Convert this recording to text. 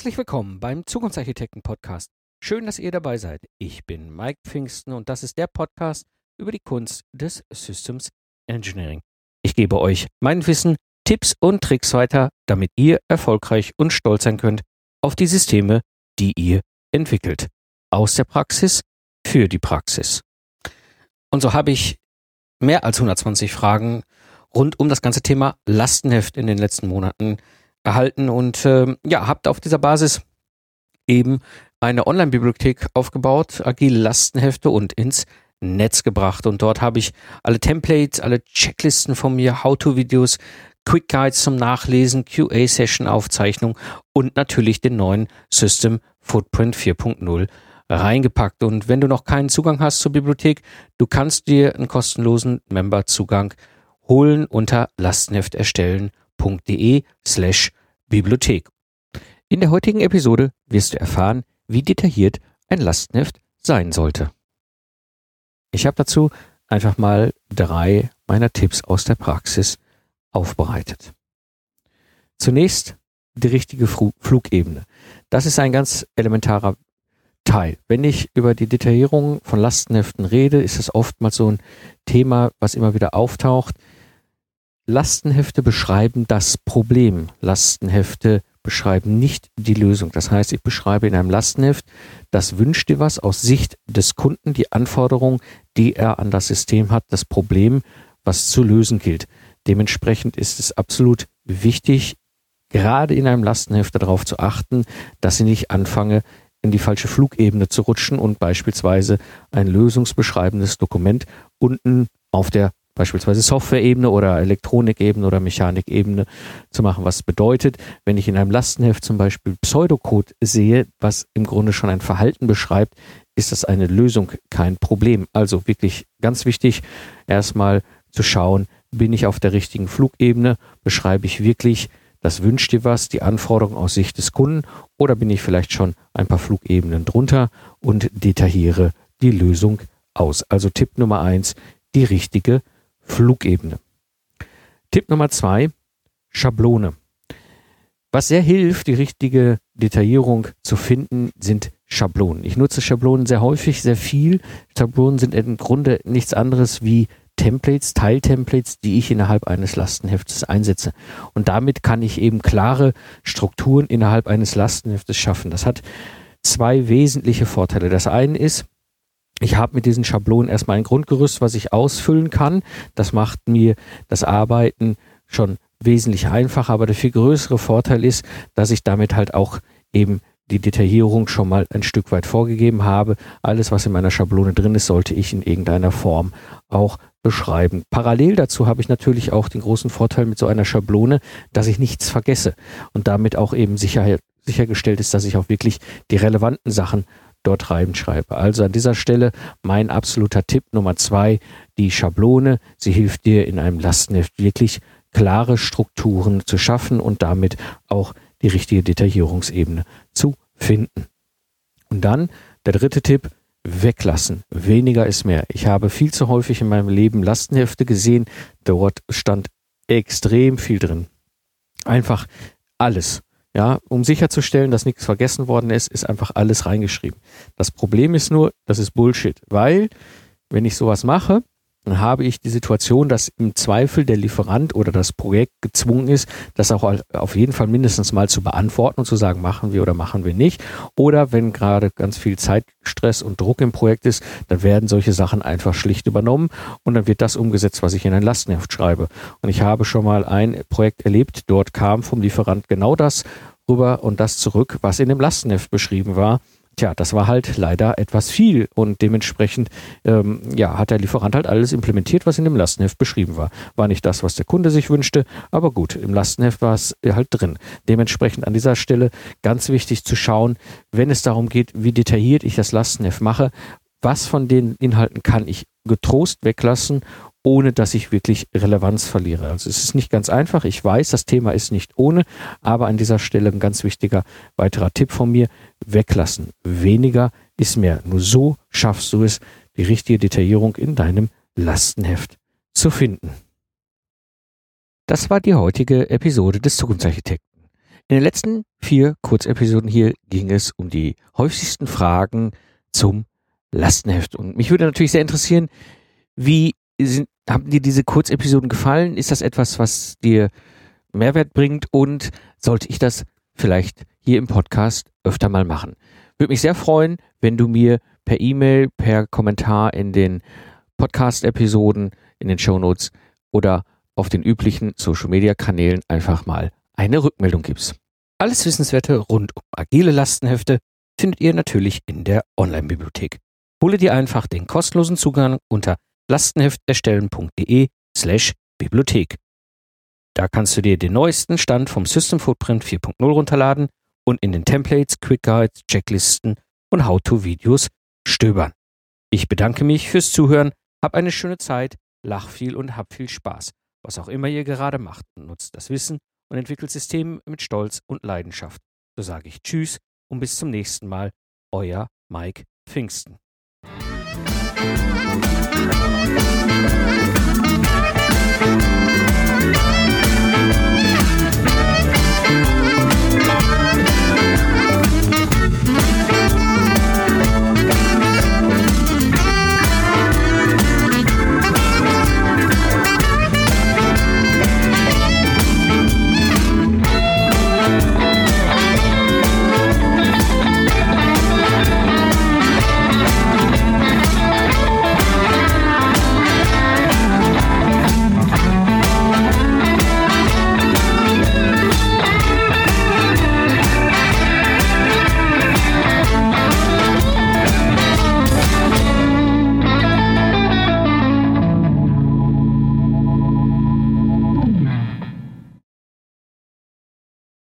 Herzlich willkommen beim Zukunftsarchitekten Podcast. Schön, dass ihr dabei seid. Ich bin Mike Pfingsten und das ist der Podcast über die Kunst des Systems Engineering. Ich gebe euch mein Wissen, Tipps und Tricks weiter, damit ihr erfolgreich und stolz sein könnt auf die Systeme, die ihr entwickelt. Aus der Praxis für die Praxis. Und so habe ich mehr als 120 Fragen rund um das ganze Thema Lastenheft in den letzten Monaten erhalten und äh, ja, habt auf dieser Basis eben eine Online-Bibliothek aufgebaut, agile Lastenhefte und ins Netz gebracht. Und dort habe ich alle Templates, alle Checklisten von mir, How-to-Videos, Quick Guides zum Nachlesen, QA-Session-Aufzeichnung und natürlich den neuen System Footprint 4.0 reingepackt. Und wenn du noch keinen Zugang hast zur Bibliothek, du kannst dir einen kostenlosen Member-Zugang holen unter slash Bibliothek. In der heutigen Episode wirst du erfahren, wie detailliert ein Lastenheft sein sollte. Ich habe dazu einfach mal drei meiner Tipps aus der Praxis aufbereitet. Zunächst die richtige Flugebene. Das ist ein ganz elementarer Teil. Wenn ich über die Detaillierung von Lastenheften rede, ist es oftmals so ein Thema, was immer wieder auftaucht. Lastenhefte beschreiben das Problem. Lastenhefte beschreiben nicht die Lösung. Das heißt, ich beschreibe in einem Lastenheft, das wünscht dir was aus Sicht des Kunden, die Anforderung, die er an das System hat, das Problem, was zu lösen gilt. Dementsprechend ist es absolut wichtig, gerade in einem Lastenheft darauf zu achten, dass ich nicht anfange, in die falsche Flugebene zu rutschen und beispielsweise ein lösungsbeschreibendes Dokument unten auf der beispielsweise Software-Ebene oder Elektronik-Ebene oder Mechanik-Ebene zu machen. Was bedeutet, wenn ich in einem Lastenheft zum Beispiel Pseudocode sehe, was im Grunde schon ein Verhalten beschreibt, ist das eine Lösung, kein Problem. Also wirklich ganz wichtig, erstmal zu schauen, bin ich auf der richtigen Flugebene, beschreibe ich wirklich, das wünscht dir was, die Anforderung aus Sicht des Kunden oder bin ich vielleicht schon ein paar Flugebenen drunter und detailliere die Lösung aus. Also Tipp Nummer eins, die richtige Flugebene. Tipp Nummer zwei, Schablone. Was sehr hilft, die richtige Detaillierung zu finden, sind Schablonen. Ich nutze Schablonen sehr häufig, sehr viel. Schablonen sind im Grunde nichts anderes wie Templates, Teiltemplates, die ich innerhalb eines Lastenheftes einsetze. Und damit kann ich eben klare Strukturen innerhalb eines Lastenheftes schaffen. Das hat zwei wesentliche Vorteile. Das eine ist, ich habe mit diesen Schablonen erstmal ein Grundgerüst, was ich ausfüllen kann. Das macht mir das Arbeiten schon wesentlich einfacher, aber der viel größere Vorteil ist, dass ich damit halt auch eben die Detaillierung schon mal ein Stück weit vorgegeben habe. Alles, was in meiner Schablone drin ist, sollte ich in irgendeiner Form auch beschreiben. Parallel dazu habe ich natürlich auch den großen Vorteil mit so einer Schablone, dass ich nichts vergesse und damit auch eben sicher, sichergestellt ist, dass ich auch wirklich die relevanten Sachen dort reinschreibe. Also an dieser Stelle mein absoluter Tipp Nummer zwei, die Schablone. Sie hilft dir in einem Lastenheft wirklich klare Strukturen zu schaffen und damit auch die richtige Detaillierungsebene zu finden. Und dann der dritte Tipp, weglassen. Weniger ist mehr. Ich habe viel zu häufig in meinem Leben Lastenhefte gesehen. Dort stand extrem viel drin. Einfach alles. Ja, um sicherzustellen, dass nichts vergessen worden ist, ist einfach alles reingeschrieben. Das Problem ist nur, das ist Bullshit, weil wenn ich sowas mache, dann habe ich die Situation, dass im Zweifel der Lieferant oder das Projekt gezwungen ist, das auch auf jeden Fall mindestens mal zu beantworten und zu sagen, machen wir oder machen wir nicht. Oder wenn gerade ganz viel Zeitstress und Druck im Projekt ist, dann werden solche Sachen einfach schlicht übernommen und dann wird das umgesetzt, was ich in ein Lastenheft schreibe. Und ich habe schon mal ein Projekt erlebt, dort kam vom Lieferant genau das rüber und das zurück, was in dem Lastenheft beschrieben war. Tja, das war halt leider etwas viel und dementsprechend ähm, ja, hat der Lieferant halt alles implementiert, was in dem Lastenheft beschrieben war. War nicht das, was der Kunde sich wünschte, aber gut, im Lastenheft war es halt drin. Dementsprechend an dieser Stelle ganz wichtig zu schauen, wenn es darum geht, wie detailliert ich das Lastenheft mache, was von den Inhalten kann ich getrost weglassen ohne dass ich wirklich Relevanz verliere. Also es ist nicht ganz einfach. Ich weiß, das Thema ist nicht ohne, aber an dieser Stelle ein ganz wichtiger weiterer Tipp von mir. Weglassen. Weniger ist mehr. Nur so schaffst du es, die richtige Detaillierung in deinem Lastenheft zu finden. Das war die heutige Episode des Zukunftsarchitekten. In den letzten vier Kurzepisoden hier ging es um die häufigsten Fragen zum Lastenheft. Und mich würde natürlich sehr interessieren, wie sind, haben dir diese Kurzepisoden gefallen? Ist das etwas, was dir Mehrwert bringt? Und sollte ich das vielleicht hier im Podcast öfter mal machen? Würde mich sehr freuen, wenn du mir per E-Mail, per Kommentar in den Podcast-Episoden, in den Shownotes oder auf den üblichen Social-Media-Kanälen einfach mal eine Rückmeldung gibst. Alles Wissenswerte rund um agile Lastenhefte findet ihr natürlich in der Online-Bibliothek. Hole dir einfach den kostenlosen Zugang unter lastenhefterstellen.de slash Bibliothek. Da kannst du dir den neuesten Stand vom System Footprint 4.0 runterladen und in den Templates, Quick Guides, Checklisten und How-to-Videos stöbern. Ich bedanke mich fürs Zuhören, hab eine schöne Zeit, lach viel und hab viel Spaß. Was auch immer ihr gerade macht, nutzt das Wissen und entwickelt Systeme mit Stolz und Leidenschaft. So sage ich Tschüss und bis zum nächsten Mal. Euer Mike Pfingsten. Thank you.